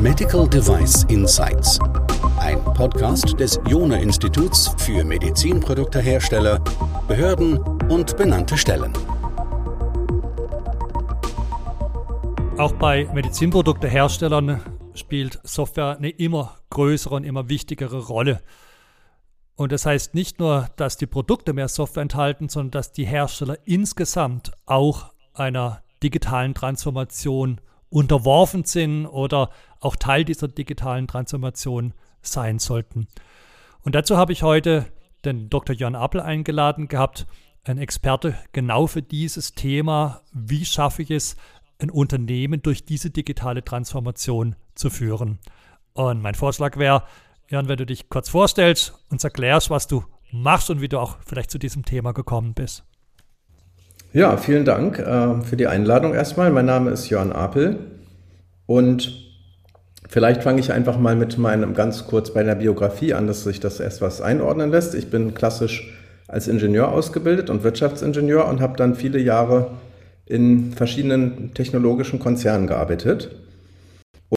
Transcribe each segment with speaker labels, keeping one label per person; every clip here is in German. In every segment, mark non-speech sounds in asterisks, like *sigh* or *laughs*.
Speaker 1: Medical Device Insights. Ein Podcast des Jona Instituts für Medizinproduktehersteller, Behörden und benannte Stellen.
Speaker 2: Auch bei Medizinprodukteherstellern spielt Software eine immer größere und immer wichtigere Rolle. Und das heißt nicht nur, dass die Produkte mehr Software enthalten, sondern dass die Hersteller insgesamt auch einer digitalen Transformation unterworfen sind oder auch Teil dieser digitalen Transformation sein sollten. Und dazu habe ich heute den Dr. Jörn Appel eingeladen gehabt, ein Experte genau für dieses Thema, wie schaffe ich es, ein Unternehmen durch diese digitale Transformation zu führen. Und mein Vorschlag wäre, Jörn, wenn du dich kurz vorstellst, und erklärst, was du machst und wie du auch vielleicht zu diesem Thema gekommen bist.
Speaker 3: Ja, vielen Dank äh, für die Einladung erstmal. Mein Name ist Jörn Apel und vielleicht fange ich einfach mal mit meinem ganz kurz bei der Biografie an, dass sich das erst was einordnen lässt. Ich bin klassisch als Ingenieur ausgebildet und Wirtschaftsingenieur und habe dann viele Jahre in verschiedenen technologischen Konzernen gearbeitet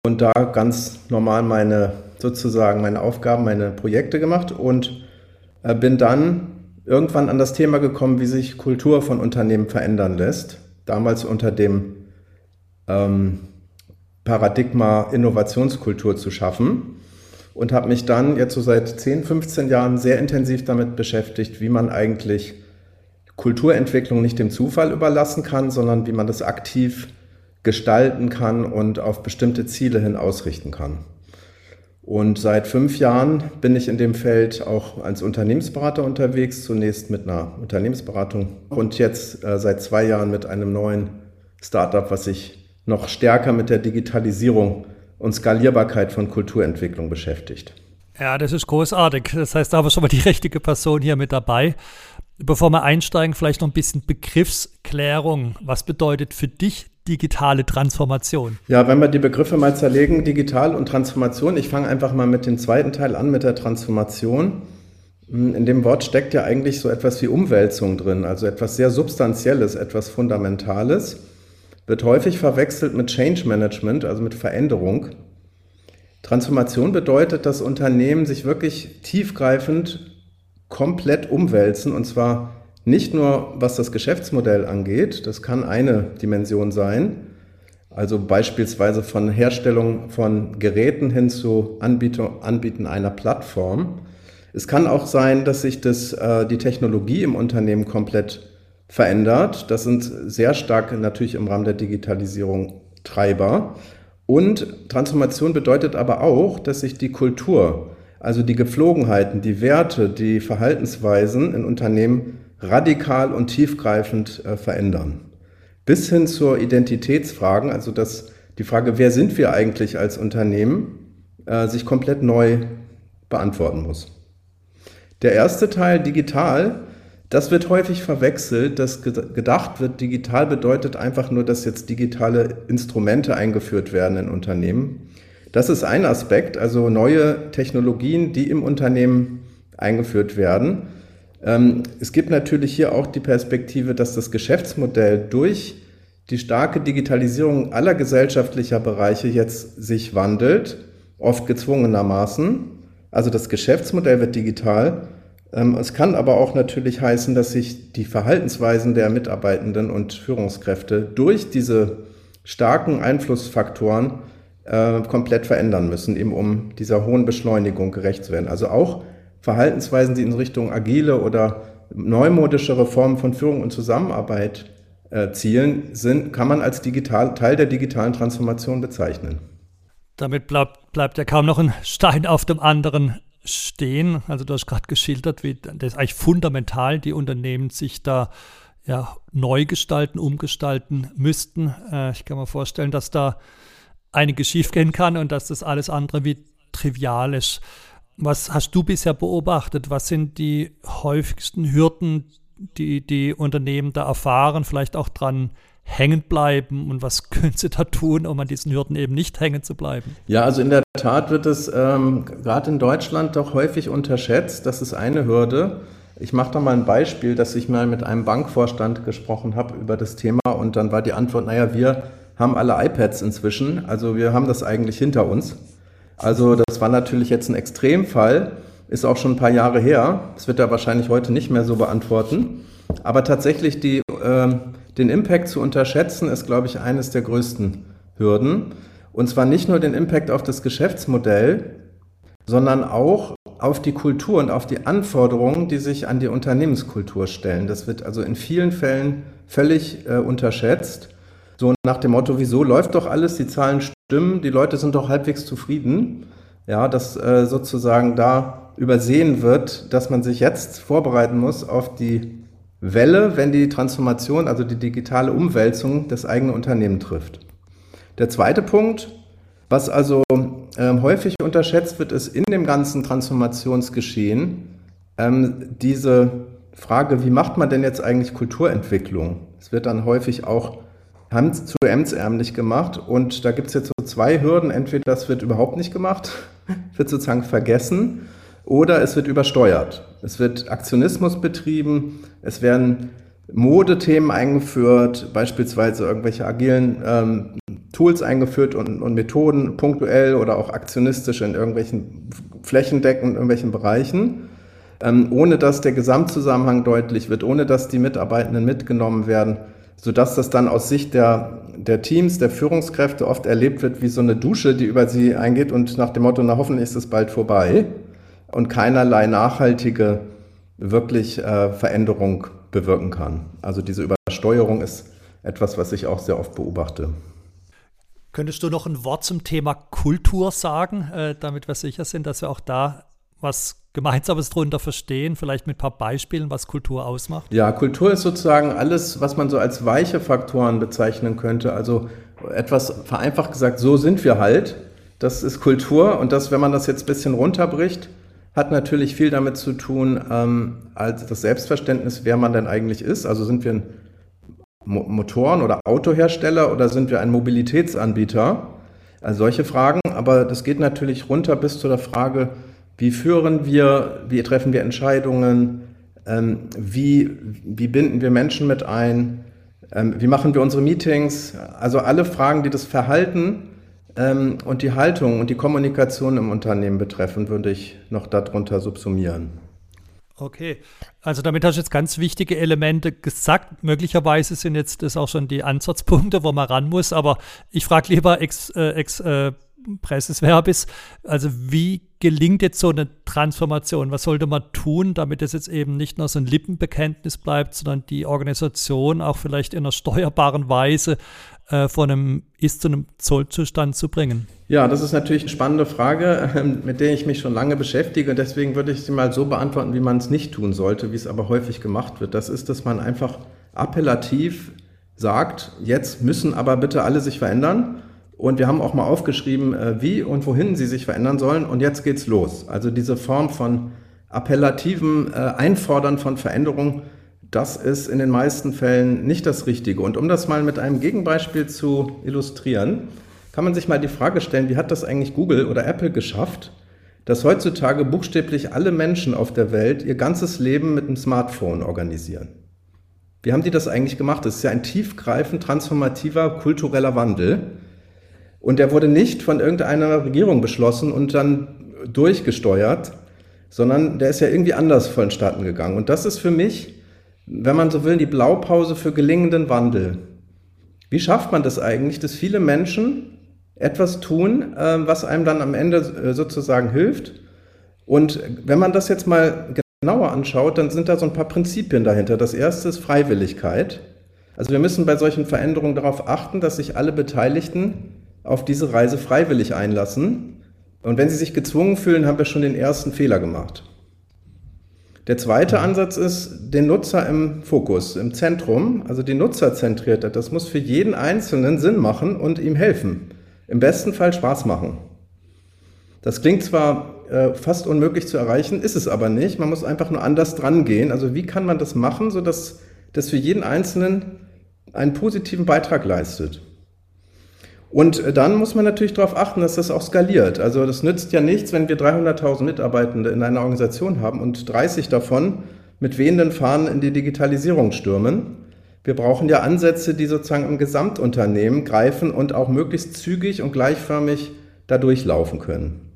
Speaker 3: und da ganz normal meine sozusagen meine Aufgaben, meine Projekte gemacht und äh, bin dann irgendwann an das Thema gekommen, wie sich Kultur von Unternehmen verändern lässt. Damals unter dem ähm, Paradigma Innovationskultur zu schaffen und habe mich dann jetzt so seit 10, 15 Jahren sehr intensiv damit beschäftigt, wie man eigentlich Kulturentwicklung nicht dem Zufall überlassen kann, sondern wie man das aktiv gestalten kann und auf bestimmte Ziele hin ausrichten kann. Und seit fünf Jahren bin ich in dem Feld auch als Unternehmensberater unterwegs, zunächst mit einer Unternehmensberatung und jetzt äh, seit zwei Jahren mit einem neuen Startup, was sich noch stärker mit der Digitalisierung und Skalierbarkeit von Kulturentwicklung beschäftigt.
Speaker 2: Ja, das ist großartig. Das heißt, da wir schon mal die richtige Person hier mit dabei. Bevor wir einsteigen, vielleicht noch ein bisschen Begriffsklärung. Was bedeutet für dich digitale Transformation?
Speaker 3: Ja, wenn wir die Begriffe mal zerlegen, digital und Transformation, ich fange einfach mal mit dem zweiten Teil an, mit der Transformation. Hm, in dem Wort steckt ja eigentlich so etwas wie Umwälzung drin, also etwas sehr Substanzielles, etwas Fundamentales. Wird häufig verwechselt mit Change Management, also mit Veränderung. Transformation bedeutet, dass Unternehmen sich wirklich tiefgreifend komplett umwälzen und zwar nicht nur was das Geschäftsmodell angeht, das kann eine Dimension sein, also beispielsweise von Herstellung von Geräten hin zu Anbieten einer Plattform. Es kann auch sein, dass sich das, äh, die Technologie im Unternehmen komplett verändert. Das sind sehr stark natürlich im Rahmen der Digitalisierung Treiber. Und Transformation bedeutet aber auch, dass sich die Kultur, also die Gepflogenheiten, die Werte, die Verhaltensweisen in Unternehmen radikal und tiefgreifend äh, verändern. Bis hin zur Identitätsfragen, also dass die Frage, wer sind wir eigentlich als Unternehmen, äh, sich komplett neu beantworten muss. Der erste Teil digital, das wird häufig verwechselt, dass gedacht wird, digital bedeutet einfach nur, dass jetzt digitale Instrumente eingeführt werden in Unternehmen. Das ist ein Aspekt, also neue Technologien, die im Unternehmen eingeführt werden. Ähm, es gibt natürlich hier auch die Perspektive, dass das Geschäftsmodell durch die starke Digitalisierung aller gesellschaftlicher Bereiche jetzt sich wandelt, oft gezwungenermaßen. Also das Geschäftsmodell wird digital. Ähm, es kann aber auch natürlich heißen, dass sich die Verhaltensweisen der Mitarbeitenden und Führungskräfte durch diese starken Einflussfaktoren äh, komplett verändern müssen, eben um dieser hohen Beschleunigung gerecht zu werden. Also auch Verhaltensweisen, die in Richtung agile oder neumodischere Formen von Führung und Zusammenarbeit äh, zielen, sind, kann man als digital, Teil der digitalen Transformation bezeichnen.
Speaker 2: Damit bleibt, bleibt ja kaum noch ein Stein auf dem anderen stehen. Also du hast gerade geschildert, wie das ist eigentlich fundamental, die Unternehmen sich da ja, neu gestalten, umgestalten müssten. Äh, ich kann mir vorstellen, dass da einiges schiefgehen kann und dass das alles andere wie trivial ist. Was hast du bisher beobachtet? Was sind die häufigsten Hürden, die die Unternehmen da erfahren, vielleicht auch dran hängen bleiben und was *laughs* können sie da tun, um an diesen Hürden eben nicht hängen zu bleiben?
Speaker 3: Ja, also in der Tat wird es ähm, gerade in Deutschland doch häufig unterschätzt. Das ist eine Hürde. Ich mache da mal ein Beispiel, dass ich mal mit einem Bankvorstand gesprochen habe über das Thema und dann war die Antwort, naja, wir haben alle iPads inzwischen, also wir haben das eigentlich hinter uns. Also das war natürlich jetzt ein Extremfall, ist auch schon ein paar Jahre her. Das wird er wahrscheinlich heute nicht mehr so beantworten. Aber tatsächlich die, äh, den Impact zu unterschätzen, ist, glaube ich, eines der größten Hürden. Und zwar nicht nur den Impact auf das Geschäftsmodell, sondern auch auf die Kultur und auf die Anforderungen, die sich an die Unternehmenskultur stellen. Das wird also in vielen Fällen völlig äh, unterschätzt. So nach dem Motto, wieso läuft doch alles, die Zahlen stimmen, die Leute sind doch halbwegs zufrieden. Ja, dass äh, sozusagen da übersehen wird, dass man sich jetzt vorbereiten muss auf die Welle, wenn die Transformation, also die digitale Umwälzung das eigene Unternehmen trifft. Der zweite Punkt, was also ähm, häufig unterschätzt wird, ist in dem ganzen Transformationsgeschehen ähm, diese Frage, wie macht man denn jetzt eigentlich Kulturentwicklung? Es wird dann häufig auch Hand zu hemdsärmlich gemacht und da gibt es jetzt so zwei Hürden. Entweder das wird überhaupt nicht gemacht, *laughs* wird sozusagen vergessen oder es wird übersteuert. Es wird Aktionismus betrieben, es werden Modethemen eingeführt, beispielsweise irgendwelche agilen ähm, Tools eingeführt und, und, Methoden punktuell oder auch aktionistisch in irgendwelchen Flächendecken, in irgendwelchen Bereichen, ähm, ohne dass der Gesamtzusammenhang deutlich wird, ohne dass die Mitarbeitenden mitgenommen werden, sodass das dann aus Sicht der, der Teams, der Führungskräfte oft erlebt wird wie so eine Dusche, die über sie eingeht und nach dem Motto, na hoffentlich ist es bald vorbei und keinerlei nachhaltige wirklich äh, Veränderung bewirken kann. Also diese Übersteuerung ist etwas, was ich auch sehr oft beobachte.
Speaker 2: Könntest du noch ein Wort zum Thema Kultur sagen, äh, damit wir sicher sind, dass wir auch da was Gemeinsames darunter verstehen, vielleicht mit ein paar Beispielen, was Kultur ausmacht?
Speaker 3: Ja, Kultur ist sozusagen alles, was man so als weiche Faktoren bezeichnen könnte. Also etwas vereinfacht gesagt, so sind wir halt. Das ist Kultur und das, wenn man das jetzt ein bisschen runterbricht, hat natürlich viel damit zu tun, ähm, als das Selbstverständnis, wer man denn eigentlich ist. Also sind wir ein Mo Motoren- oder Autohersteller oder sind wir ein Mobilitätsanbieter? Also solche Fragen, aber das geht natürlich runter bis zu der Frage, wie führen wir, wie treffen wir Entscheidungen, ähm, wie, wie binden wir Menschen mit ein, ähm, wie machen wir unsere Meetings, also alle Fragen, die das Verhalten ähm, und die Haltung und die Kommunikation im Unternehmen betreffen, würde ich noch darunter subsumieren.
Speaker 2: Okay, also damit hast du jetzt ganz wichtige Elemente gesagt. Möglicherweise sind jetzt das auch schon die Ansatzpunkte, wo man ran muss, aber ich frage lieber ex, äh, ex äh, Presses Verbis, also wie gelingt jetzt so eine Transformation? Was sollte man tun, damit es jetzt eben nicht nur so ein Lippenbekenntnis bleibt, sondern die Organisation auch vielleicht in einer steuerbaren Weise äh, von einem Ist- zu einem Zollzustand zu bringen?
Speaker 3: Ja, das ist natürlich eine spannende Frage, ähm, mit der ich mich schon lange beschäftige. Deswegen würde ich sie mal so beantworten, wie man es nicht tun sollte, wie es aber häufig gemacht wird. Das ist, dass man einfach appellativ sagt, jetzt müssen aber bitte alle sich verändern. Und wir haben auch mal aufgeschrieben, äh, wie und wohin sie sich verändern sollen. Und jetzt geht's los. Also diese Form von appellativen äh, Einfordern von Veränderung das ist in den meisten Fällen nicht das Richtige. Und um das mal mit einem Gegenbeispiel zu illustrieren, kann man sich mal die Frage stellen, wie hat das eigentlich Google oder Apple geschafft, dass heutzutage buchstäblich alle Menschen auf der Welt ihr ganzes Leben mit einem Smartphone organisieren? Wie haben die das eigentlich gemacht? Das ist ja ein tiefgreifend transformativer kultureller Wandel. Und der wurde nicht von irgendeiner Regierung beschlossen und dann durchgesteuert, sondern der ist ja irgendwie anders vonstatten gegangen. Und das ist für mich wenn man so will, die Blaupause für gelingenden Wandel. Wie schafft man das eigentlich, dass viele Menschen etwas tun, äh, was einem dann am Ende äh, sozusagen hilft? Und wenn man das jetzt mal genauer anschaut, dann sind da so ein paar Prinzipien dahinter. Das erste ist Freiwilligkeit. Also wir müssen bei solchen Veränderungen darauf achten, dass sich alle Beteiligten auf diese Reise freiwillig einlassen. Und wenn sie sich gezwungen fühlen, haben wir schon den ersten Fehler gemacht. Der zweite Ansatz ist den Nutzer im Fokus, im Zentrum, also die Nutzerzentriertheit. Das muss für jeden Einzelnen Sinn machen und ihm helfen. Im besten Fall Spaß machen. Das klingt zwar äh, fast unmöglich zu erreichen, ist es aber nicht. Man muss einfach nur anders dran gehen. Also wie kann man das machen, sodass das für jeden Einzelnen einen positiven Beitrag leistet? Und äh, dann muss man natürlich darauf achten, dass das auch skaliert. Also das nützt ja nichts, wenn wir 300.000 Mitarbeitende in einer Organisation haben und 30 davon mit wehenden Fahnen in die Digitalisierung stürmen. Wir brauchen ja Ansätze, die sozusagen im Gesamtunternehmen greifen und auch möglichst zügig und gleichförmig da durchlaufen können.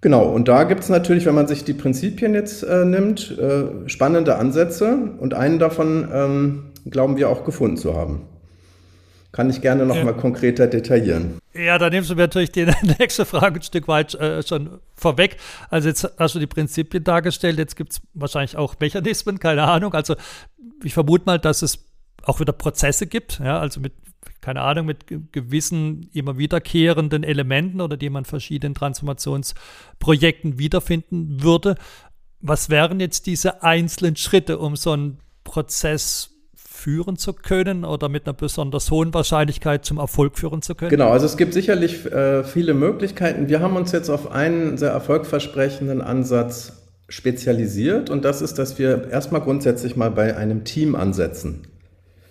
Speaker 3: Genau, und da gibt es natürlich, wenn man sich die Prinzipien jetzt äh, nimmt, äh, spannende Ansätze und einen davon ähm, glauben wir auch gefunden zu haben. Kann ich gerne noch ja. mal konkreter detaillieren.
Speaker 2: Ja, da nimmst du mir natürlich die *laughs* nächste Frage ein Stück weit äh, schon vorweg. Also jetzt hast du die Prinzipien dargestellt, jetzt gibt es wahrscheinlich auch Mechanismen, keine Ahnung. Also ich vermute mal, dass es auch wieder Prozesse gibt, ja, also mit keine Ahnung, mit gewissen immer wiederkehrenden Elementen oder die man verschiedenen Transformationsprojekten wiederfinden würde. Was wären jetzt diese einzelnen Schritte, um so einen Prozess führen zu können oder mit einer besonders hohen Wahrscheinlichkeit zum Erfolg führen zu können?
Speaker 3: Genau, also es gibt sicherlich äh, viele Möglichkeiten. Wir haben uns jetzt auf einen sehr erfolgversprechenden Ansatz spezialisiert und das ist, dass wir erstmal grundsätzlich mal bei einem Team ansetzen.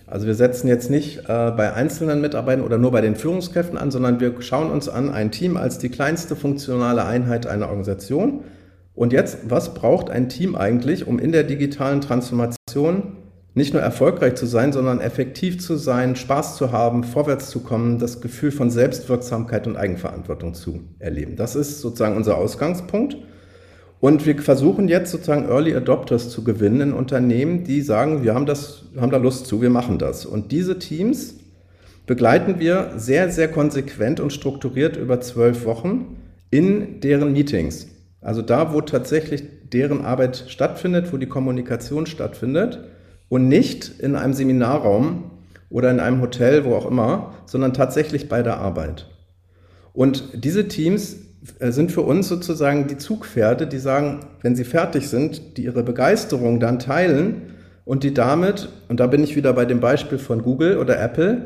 Speaker 3: Also wir setzen jetzt nicht äh, bei einzelnen Mitarbeitern oder nur bei den Führungskräften an, sondern wir schauen uns an ein Team als die kleinste funktionale Einheit einer Organisation. Und jetzt, was braucht ein Team eigentlich, um in der digitalen Transformation nicht nur erfolgreich zu sein, sondern effektiv zu sein, Spaß zu haben, vorwärts zu kommen, das Gefühl von Selbstwirksamkeit und Eigenverantwortung zu erleben. Das ist sozusagen unser Ausgangspunkt. Und wir versuchen jetzt sozusagen Early Adopters zu gewinnen in Unternehmen, die sagen, wir haben, das, haben da Lust zu, wir machen das. Und diese Teams begleiten wir sehr, sehr konsequent und strukturiert über zwölf Wochen in deren Meetings. Also da, wo tatsächlich deren Arbeit stattfindet, wo die Kommunikation stattfindet und nicht in einem Seminarraum oder in einem Hotel, wo auch immer, sondern tatsächlich bei der Arbeit. Und diese Teams äh, sind für uns sozusagen die Zugpferde, die sagen, wenn sie fertig sind, die ihre Begeisterung dann teilen und die damit, und da bin ich wieder bei dem Beispiel von Google oder Apple,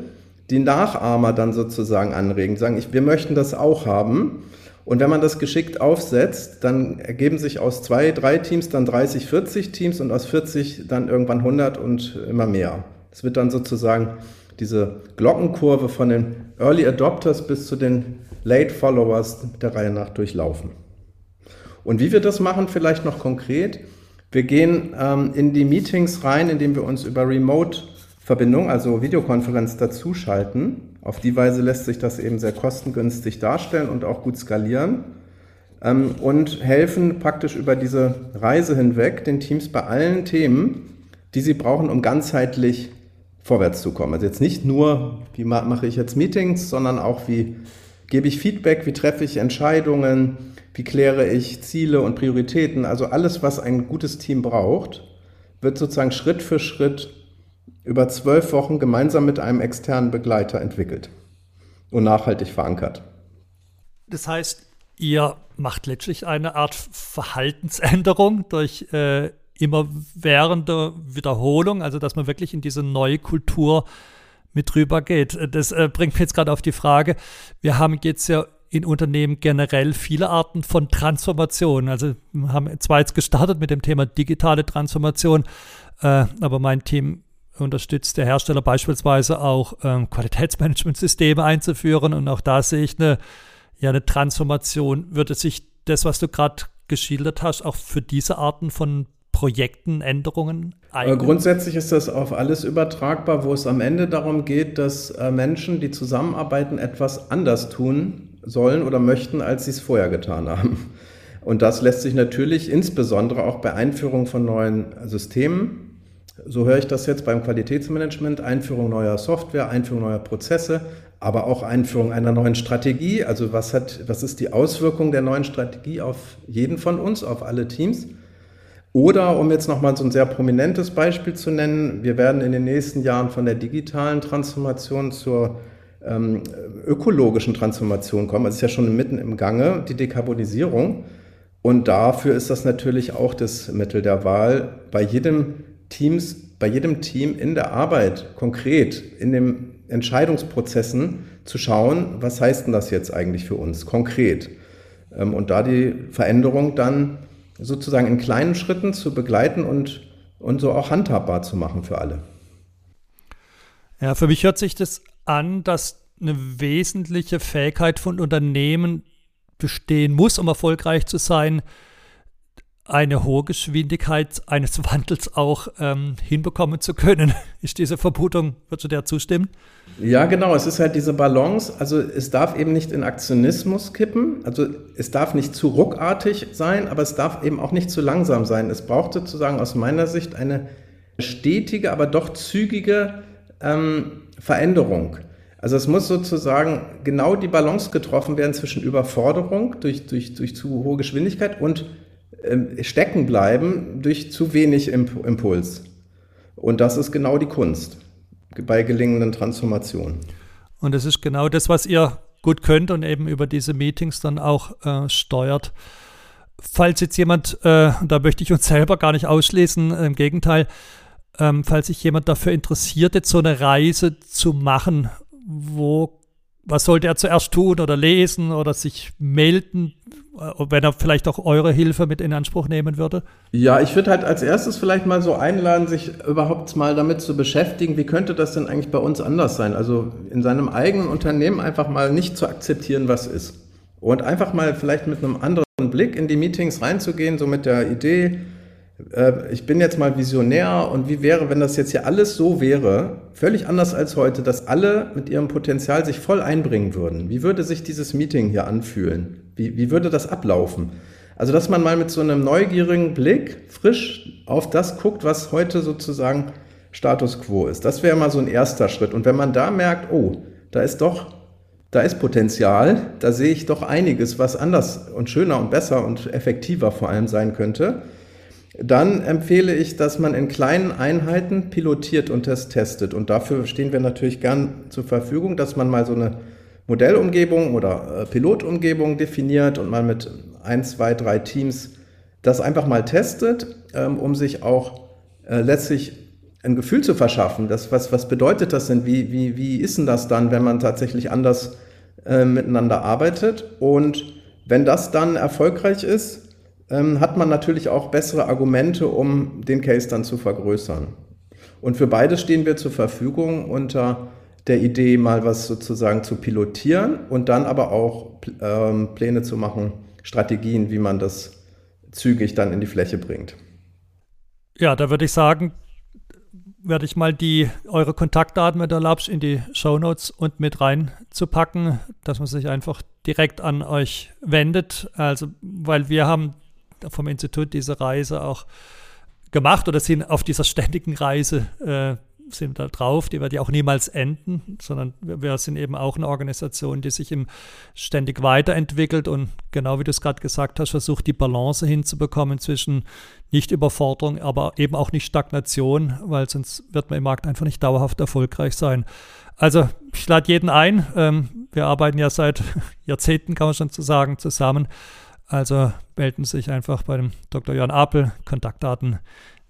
Speaker 3: die Nachahmer dann sozusagen anregen, sagen, ich, wir möchten das auch haben. Und wenn man das geschickt aufsetzt, dann ergeben sich aus zwei, drei Teams dann 30, 40 Teams und aus 40 dann irgendwann 100 und immer mehr. Es wird dann sozusagen diese Glockenkurve von den Early Adopters bis zu den Late Followers der Reihe nach durchlaufen. Und wie wir das machen, vielleicht noch konkret. Wir gehen ähm, in die Meetings rein, indem wir uns über Remote-Verbindung, also Videokonferenz, dazuschalten. Auf die Weise lässt sich das eben sehr kostengünstig darstellen und auch gut skalieren. Ähm, und helfen praktisch über diese Reise hinweg den Teams bei allen Themen, die sie brauchen, um ganzheitlich vorwärts zu kommen. Also jetzt nicht nur, wie mache ich jetzt Meetings, sondern auch, wie gebe ich Feedback, wie treffe ich Entscheidungen, wie kläre ich Ziele und Prioritäten. Also alles, was ein gutes Team braucht, wird sozusagen Schritt für Schritt über zwölf Wochen gemeinsam mit einem externen Begleiter entwickelt und nachhaltig verankert.
Speaker 2: Das heißt, ihr macht letztlich eine Art Verhaltensänderung durch äh, immerwährende Wiederholung, also dass man wirklich in diese neue Kultur mit drüber geht. Das äh, bringt mich jetzt gerade auf die Frage, wir haben jetzt ja in Unternehmen generell viele Arten von Transformation. Also wir haben zwar jetzt gestartet mit dem Thema digitale Transformation, äh, aber mein Team unterstützt der Hersteller beispielsweise auch ähm, Qualitätsmanagementsysteme einzuführen und auch da sehe ich eine, ja, eine Transformation. Würde sich das, was du gerade geschildert hast, auch für diese Arten von Projekten Änderungen
Speaker 3: eignen? Grundsätzlich ist das auf alles übertragbar, wo es am Ende darum geht, dass äh, Menschen, die zusammenarbeiten, etwas anders tun sollen oder möchten, als sie es vorher getan haben. Und das lässt sich natürlich insbesondere auch bei Einführung von neuen Systemen, so höre ich das jetzt beim Qualitätsmanagement, Einführung neuer Software, Einführung neuer Prozesse, aber auch Einführung einer neuen Strategie. Also was, hat, was ist die Auswirkung der neuen Strategie auf jeden von uns, auf alle Teams? Oder um jetzt nochmal so ein sehr prominentes Beispiel zu nennen, wir werden in den nächsten Jahren von der digitalen Transformation zur ähm, ökologischen Transformation kommen. Das ist ja schon mitten im Gange, die Dekarbonisierung. Und dafür ist das natürlich auch das Mittel der Wahl, bei jedem Teams, bei jedem Team in der Arbeit konkret, in den Entscheidungsprozessen zu schauen, was heißt denn das jetzt eigentlich für uns konkret? Ähm, und da die Veränderung dann sozusagen in kleinen Schritten zu begleiten und, und so auch handhabbar zu machen für alle.
Speaker 2: Ja, für mich hört sich das an, dass eine wesentliche Fähigkeit von Unternehmen bestehen muss, um erfolgreich zu sein, eine hohe Geschwindigkeit eines *laughs* Wandels auch ähm, hinbekommen zu können. *laughs* Ist diese Vermutung, würdest du der zustimmen?
Speaker 3: Ja, genau. Es ist halt diese Balance. Also es darf eben nicht in Aktionismus kippen. Also es darf nicht zu ruckartig sein, aber es darf eben auch nicht zu langsam sein. Es braucht sozusagen aus meiner Sicht eine stetige, aber doch zügige ähm, Veränderung. Also es muss sozusagen genau die Balance getroffen werden zwischen Überforderung durch, durch, durch zu hohe Geschwindigkeit und stecken bleiben durch zu wenig Impuls. Und das ist genau die Kunst bei gelingenden Transformationen.
Speaker 2: Und das ist genau das, was ihr gut könnt und eben über diese Meetings dann auch äh, steuert. Falls jetzt jemand, äh, da möchte ich uns selber gar nicht ausschließen, im Gegenteil, ähm, falls sich jemand dafür interessiert, jetzt so eine Reise zu machen, wo, was sollte er zuerst tun oder lesen oder sich melden, äh, wenn er vielleicht auch eure Hilfe mit in Anspruch nehmen würde?
Speaker 3: Ja, ich würde halt als erstes vielleicht mal so einladen, sich überhaupt mal damit zu beschäftigen, wie könnte das denn eigentlich bei uns anders sein? Also in seinem eigenen Unternehmen einfach mal nicht zu akzeptieren, was ist. Und einfach mal vielleicht mit einem anderen Blick in die Meetings reinzugehen, so mit der Idee, äh, ich bin jetzt mal Visionär und wie wäre, wenn das jetzt hier alles so wäre, völlig anders als heute, dass alle mit ihrem Potenzial sich voll einbringen würden? Wie würde sich dieses Meeting hier anfühlen? Wie, wie würde das ablaufen? Also, dass man mal mit so einem neugierigen Blick frisch auf das guckt, was heute sozusagen Status quo ist. Das wäre mal so ein erster Schritt. Und wenn man da merkt, oh, da ist doch, da ist Potenzial, da sehe ich doch einiges, was anders und schöner und besser und effektiver vor allem sein könnte, dann empfehle ich, dass man in kleinen Einheiten pilotiert und das testet. Und dafür stehen wir natürlich gern zur Verfügung, dass man mal so eine Modellumgebung oder äh, Pilotumgebung definiert und mal mit ein, zwei, drei Teams das einfach mal testet, ähm, um sich auch äh, letztlich ein Gefühl zu verschaffen. Das, was, was bedeutet das denn? Wie, wie, wie ist denn das dann, wenn man tatsächlich anders äh, miteinander arbeitet? Und wenn das dann erfolgreich ist, ähm, hat man natürlich auch bessere Argumente, um den Case dann zu vergrößern. Und für beides stehen wir zur Verfügung unter der Idee, mal was sozusagen zu pilotieren und dann aber auch ähm, Pläne zu machen, Strategien, wie man das zügig dann in die Fläche bringt.
Speaker 2: Ja, da würde ich sagen, werde ich mal die eure Kontaktdaten mit der Labs in die Show Notes und mit reinzupacken, dass man sich einfach direkt an euch wendet. Also, weil wir haben vom Institut diese Reise auch gemacht oder sind auf dieser ständigen Reise äh, sind da drauf, die wird ja auch niemals enden, sondern wir sind eben auch eine Organisation, die sich eben ständig weiterentwickelt und genau wie du es gerade gesagt hast, versucht die Balance hinzubekommen zwischen Nicht-Überforderung, aber eben auch nicht Stagnation, weil sonst wird man im Markt einfach nicht dauerhaft erfolgreich sein. Also ich lade jeden ein. Ähm, wir arbeiten ja seit *laughs* Jahrzehnten, kann man schon zu sagen, zusammen. Also melden Sie sich einfach bei dem Dr. Jan Apel. Kontaktdaten,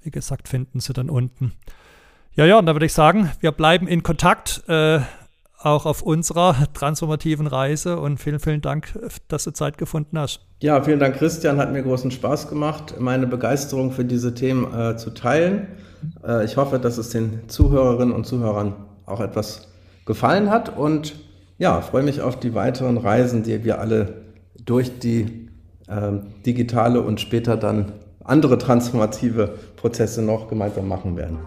Speaker 2: wie gesagt, finden Sie dann unten. Ja, ja, und da würde ich sagen, wir bleiben in Kontakt, äh, auch auf unserer transformativen Reise. Und vielen, vielen Dank, dass du Zeit gefunden hast.
Speaker 3: Ja, vielen Dank, Christian. Hat mir großen Spaß gemacht, meine Begeisterung für diese Themen äh, zu teilen. Äh, ich hoffe, dass es den Zuhörerinnen und Zuhörern auch etwas gefallen hat. Und ja, freue mich auf die weiteren Reisen, die wir alle durch die digitale und später dann andere transformative Prozesse noch gemeinsam machen werden.